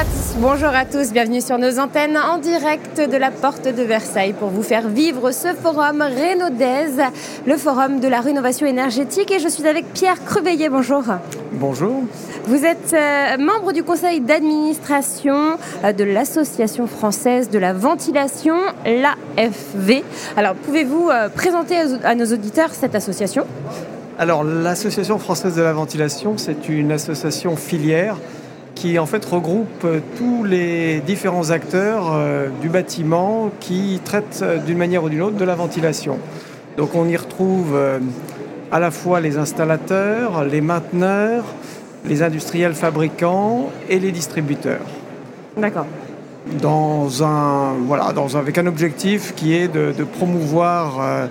À tous, bonjour à tous, bienvenue sur nos antennes en direct de la porte de Versailles pour vous faire vivre ce forum Days, le forum de la rénovation énergétique. Et je suis avec Pierre Creveillet, bonjour. Bonjour. Vous êtes euh, membre du conseil d'administration euh, de l'Association française de la ventilation, l'AFV. Alors, pouvez-vous euh, présenter à nos auditeurs cette association? Alors, l'Association française de la ventilation, c'est une association filière qui en fait regroupe tous les différents acteurs du bâtiment qui traitent d'une manière ou d'une autre de la ventilation. Donc on y retrouve à la fois les installateurs, les mainteneurs, les industriels fabricants et les distributeurs. D'accord. Dans un, voilà, dans avec un objectif qui est de, promouvoir euh,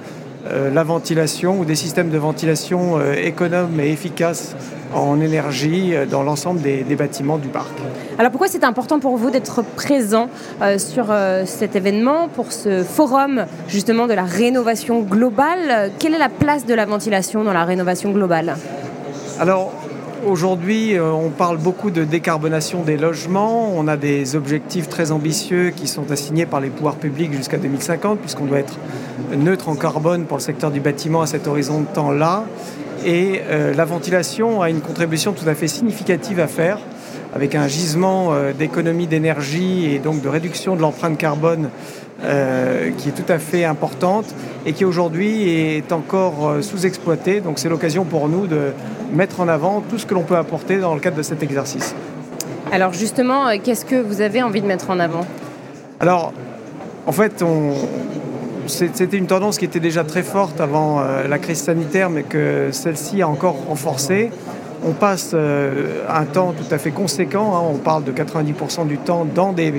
euh, la ventilation ou des systèmes de ventilation euh, économes et efficaces en énergie dans l'ensemble des, bâtiments du parc. Alors pourquoi c'est important pour vous d'être présent sur cet événement, pour ce forum justement de la rénovation globale? Quelle est la place de la ventilation dans la rénovation globale? Alors Aujourd'hui, euh, on parle beaucoup de décarbonation des logements. On a des objectifs très ambitieux qui sont assignés par les pouvoirs publics jusqu'à 2050, puisqu'on doit être neutre en carbone pour le secteur du bâtiment à cet horizon de temps-là. Et euh, la ventilation a une contribution tout à fait significative à faire, avec un gisement euh, d'économie d'énergie et donc de réduction de l'empreinte carbone qui est tout à fait importante et qui aujourd'hui est encore sous-exploitée. Donc c'est l'occasion pour nous de mettre en avant tout ce que l'on peut apporter dans le cadre de cet exercice. Alors justement, euh, qu'est-ce que vous avez envie de mettre en avant? Alors, en fait, c'était une tendance qui était déjà très forte avant euh, la crise sanitaire, mais que celle-ci a encore renforcé. On passe euh, un temps tout à fait conséquent, hein. on parle de 90% du temps dans des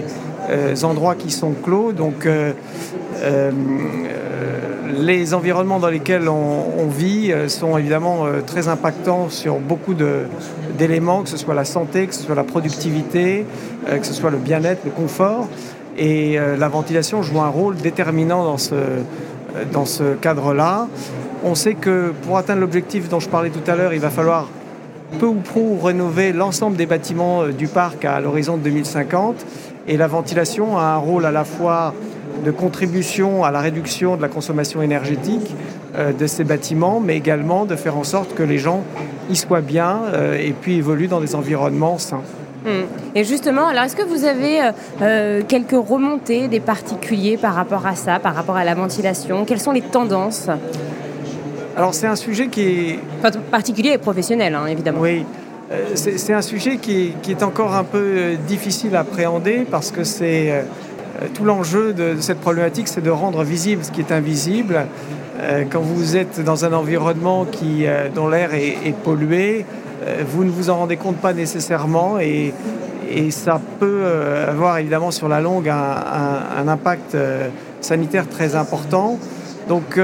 endroits qui sont clos, donc les environnements dans lesquels on, vit euh, sont évidemment euh, très impactants sur beaucoup d'éléments, que ce soit la santé, que ce soit la productivité, euh, que ce soit le bien-être, le confort. Et la ventilation joue un rôle déterminant dans ce, cadre-là. On sait que pour atteindre l'objectif dont je parlais tout à l'heure, il va falloir peu ou prou rénover l'ensemble des bâtiments du parc à l'horizon de 2050. Et la ventilation a un rôle à la fois de contribution à la réduction de la consommation énergétique euh, de ces bâtiments, mais également de faire en sorte que les gens y soient bien euh, et puis évoluent dans des environnements sains. Hmm. Et justement, alors est-ce que vous avez euh, quelques remontées des particuliers par rapport à ça, par rapport à la ventilation? Quelles sont les tendances? Alors c'est un sujet qui est... particulier et professionnel, hein, évidemment. Oui, c'est un sujet qui qui est, encore un peu difficile à appréhender parce que c'est euh, tout l'enjeu de, cette problématique, c'est de rendre visible ce qui est invisible. Euh, quand vous êtes dans un environnement qui, euh, dont l'air est, pollué, vous ne vous en rendez compte pas nécessairement et, ça peut avoir évidemment sur la longue un, impact sanitaire très important. Donc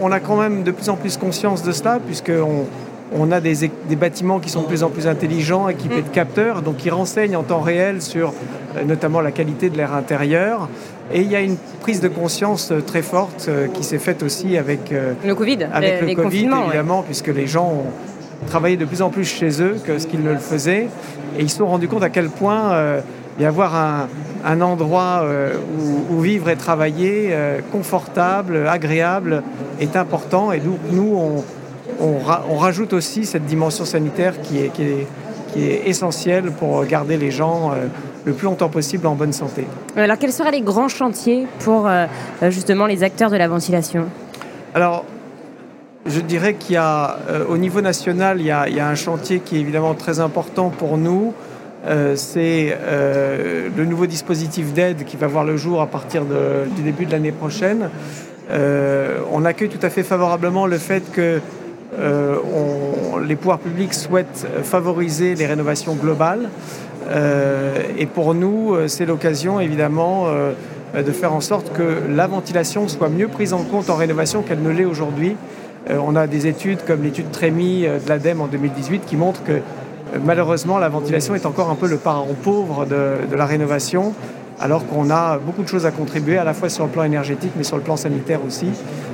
on, a quand même de plus en plus conscience de cela puisqu'on on a des, bâtiments qui sont de plus en plus intelligents, équipés de capteurs, donc qui renseignent en temps réel sur euh, notamment la qualité de l'air intérieur. Et il y a une prise de conscience euh, très forte euh, qui s'est faite aussi avec le Covid, avec le Covid évidemment, puisque les gens ont travaillé de plus en plus chez eux que ce qu'ils ne le faisaient, et ils se sont rendus compte à quel point y avoir un, endroit où, vivre et travailler confortable, agréable, est important. Et nous, nous on, on, rajoute aussi cette dimension sanitaire qui est, qui est, essentielle pour garder les gens euh, le plus longtemps possible en bonne santé. Alors quels seraient les grands chantiers pour euh, justement les acteurs de la ventilation? Alors je dirais qu'il y a, euh, au niveau national, il y, a, un chantier qui est évidemment très important pour nous. c'est le nouveau dispositif d'aide qui va voir le jour à partir du début de l'année prochaine. on accueille tout à fait favorablement le fait que euh, les pouvoirs publics souhaitent favoriser les rénovations globales. Euh, et pour nous, euh, c'est l'occasion évidemment de faire en sorte que la ventilation soit mieux prise en compte en rénovation qu'elle ne l'est aujourd'hui. On a des études comme l'étude Trémy de l'ADEME en 2018 qui montrent que malheureusement la ventilation est encore un peu le parent pauvre de, la rénovation alors qu'on a beaucoup de choses à contribuer, à la fois sur le plan énergétique, mais sur le plan sanitaire aussi.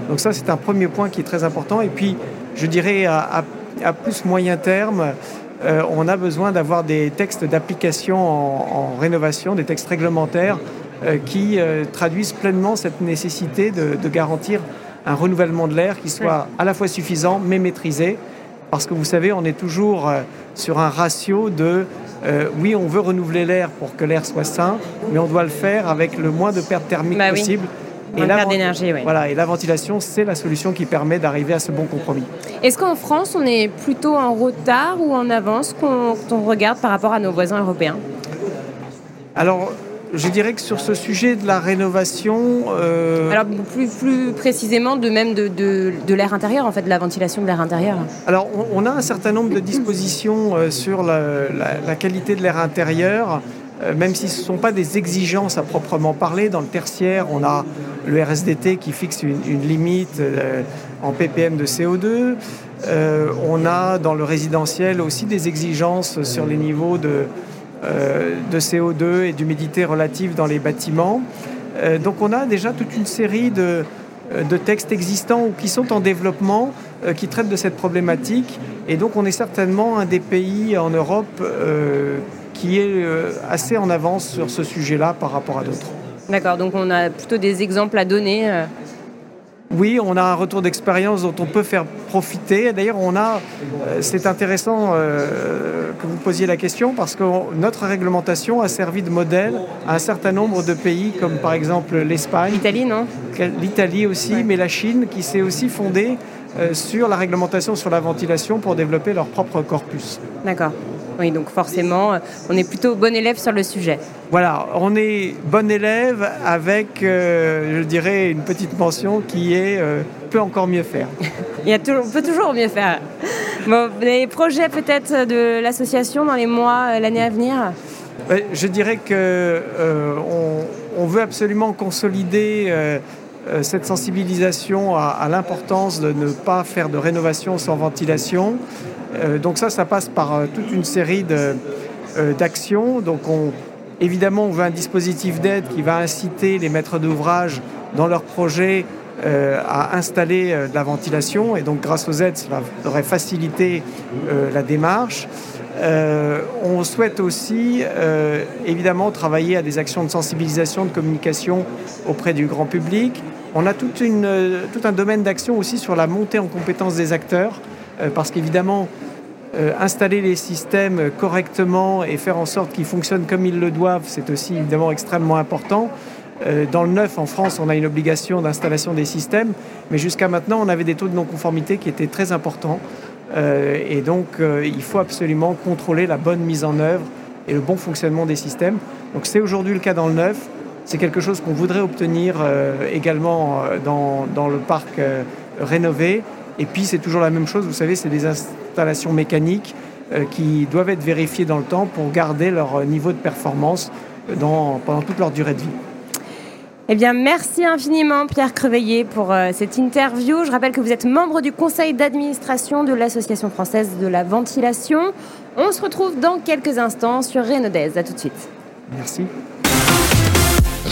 Donc ça, c'est un premier point qui est très important. Et puis, je dirais, à, plus moyen terme, euh, on a besoin d'avoir des textes d'application en, rénovation, des textes réglementaires euh, qui euh, traduisent pleinement cette nécessité de garantir un renouvellement de l'air qui soit à la fois suffisant mais maîtrisé. Parce que vous savez, on est toujours sur un ratio de euh, oui, on veut renouveler l'air pour que l'air soit sain, mais on doit le faire avec le moins de pertes thermiques bah possible. Et la. Voilà, et la ventilation, c'est la solution qui permet d'arriver à ce bon compromis. Est-ce qu'en France, on est plutôt en retard ou en avance quand on regarde par rapport à nos voisins européens? Alors, je dirais que sur ce sujet de la rénovation... Euh, Alors plus, plus, précisément de même de, de, l'air intérieur, en fait, de la ventilation de l'air intérieur. Alors on, a un certain nombre de dispositions euh, sur la, qualité de l'air intérieur, euh, même si ce ne sont pas des exigences à proprement parler. Dans le tertiaire, on a le RSDT qui fixe une, une limite en ppm de CO2. on a dans le résidentiel aussi des exigences sur les niveaux de de CO2 et d'humidité relative dans les bâtiments. Euh, donc on a déjà toute une série de, euh, de textes existants ou qui sont en développement qui traitent de cette problématique. Et donc on est certainement un des pays en Europe qui est assez en avance sur ce sujet-là par rapport à d'autres. D'accord, donc on a plutôt des exemples à donner oui, on a un retour d'expérience dont on peut faire profiter. D'ailleurs, on a, euh, c'est intéressant euh, que vous posiez la question parce que notre réglementation a servi de modèle à un certain nombre de pays, comme par exemple l'Espagne. L'Italie, non? L'Italie aussi, mais la Chine qui s'est aussi fondée euh, sur la réglementation sur la ventilation pour développer leur propre corpus. D'accord. Oui, donc forcément, on est plutôt bon élève sur le sujet. Voilà, on est bon élève avec, euh, je dirais, une petite mention qui est euh, peut encore mieux faire. Il y a toujours, on peut toujours mieux faire. Bon, les projets peut-être de l'association dans les mois, euh, l'année à venir? Je dirais que on, veut absolument consolider cette sensibilisation à l'importance de ne pas faire de rénovation sans ventilation. Euh, donc ça, ça passe par euh, toute une série euh, d'actions. Donc évidemment, on veut un dispositif d'aide qui va inciter les maîtres d'ouvrage dans leur projet à installer de la ventilation. Et donc grâce aux aides, cela devrait faciliter la démarche. on souhaite aussi évidemment travailler à des actions de sensibilisation, de communication auprès du grand public. On a tout un domaine d'action aussi sur la montée en compétence des acteurs, parce qu'évidemment, euh, installer les systèmes correctement et faire en sorte qu'ils fonctionnent comme ils le doivent, c'est aussi évidemment extrêmement important. Euh, dans le neuf, en France, on a une obligation d'installation des systèmes, mais jusqu'à maintenant, on avait des taux de non-conformité qui étaient très importants. Euh, et donc, il faut absolument contrôler la bonne mise en œuvre et le bon fonctionnement des systèmes. Donc, c'est aujourd'hui le cas dans le neuf. C'est quelque chose qu'on voudrait obtenir également dans, dans, le parc rénové. Et puis, c'est toujours la même chose, vous savez, c'est des installations mécaniques euh, qui doivent être vérifiées dans le temps pour garder leur niveau de performance dans, pendant toute leur durée de vie. Eh bien, merci infiniment Pierre Creveillé pour euh, cette interview. Je rappelle que vous êtes membre du conseil d'administration de l'Association française de la ventilation. On se retrouve dans quelques instants sur Renaudez. À tout de suite. Merci.